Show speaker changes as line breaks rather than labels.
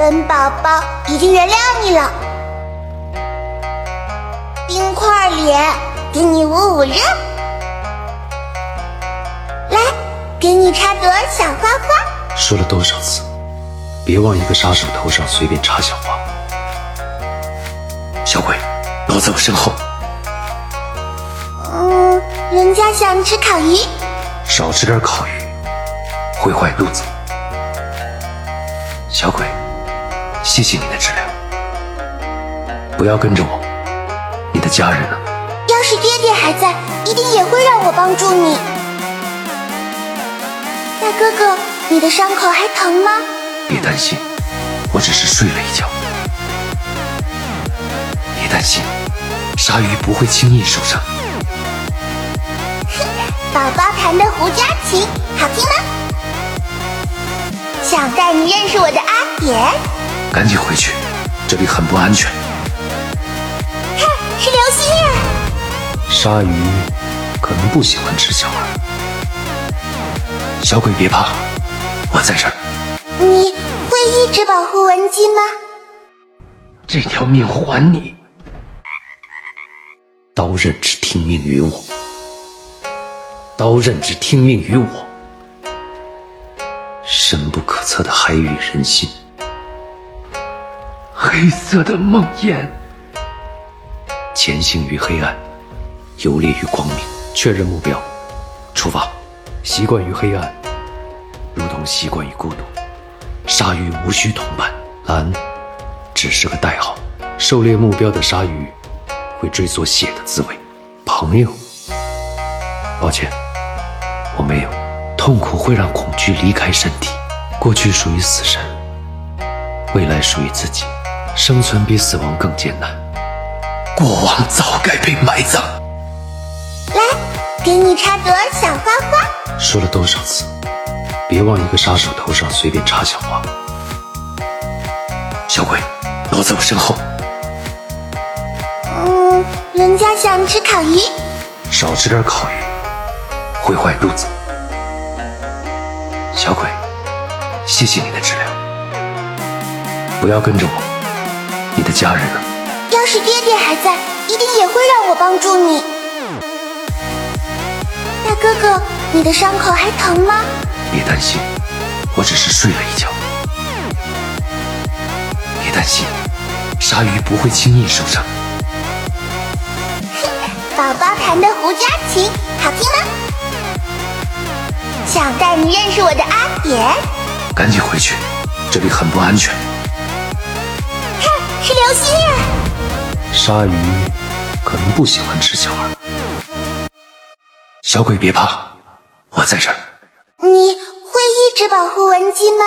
本宝宝已经原谅你了。冰块脸，给你捂捂热。来，给你插朵小花花。
说了多少次，别往一个杀手头上随便插小花。小鬼，躲在我身后。
嗯，人家想吃烤鱼。
少吃点烤鱼，会坏肚子。小鬼，谢谢你的治疗。不要跟着我，你的家人呢？
要是爹爹还在，一定也会让我帮助你。大哥哥，你的伤口还疼吗？
别担心，我只是睡了一觉。别担心，鲨鱼不会轻易受伤。
宝宝弹的胡家琴好听吗？想带你认识我的阿典。
赶紧回去，这里很不安全。
看，是流星啊！
鲨鱼可能不喜欢吃小孩。小鬼别怕，我在这儿。
你会一直保护文姬吗？
这条命还你。刀刃只听命于我。刀刃只听命于我，深不可测的海与人心，黑色的梦魇，潜行于黑暗，游猎于光明。确认目标，出发。习惯于黑暗，如同习惯于孤独。鲨鱼无需同伴，蓝只是个代号。狩猎目标的鲨鱼会追索血的滋味。朋友，抱歉。我没有，痛苦会让恐惧离开身体。过去属于死神，未来属于自己。生存比死亡更艰难，过往早该被埋葬。
来，给你插朵小花花。
说了多少次，别往一个杀手头上随便插小花。小鬼，躲在我身后。
嗯，人家想吃烤鱼。
少吃点烤鱼。会坏肚子，小鬼，谢谢你的治疗。不要跟着我，你的家人呢？
要是爹爹还在，一定也会让我帮助你。大哥哥，你的伤口还疼吗？
别担心，我只是睡了一觉。别担心，鲨鱼不会轻易受伤。
宝宝弹的胡家琴好听吗？想带你认识我的阿典，
赶紧回去，这里很不安全。
流星啊！
鲨鱼可能不喜欢吃小孩。小鬼别怕，我在这儿。
你会一直保护文姬吗？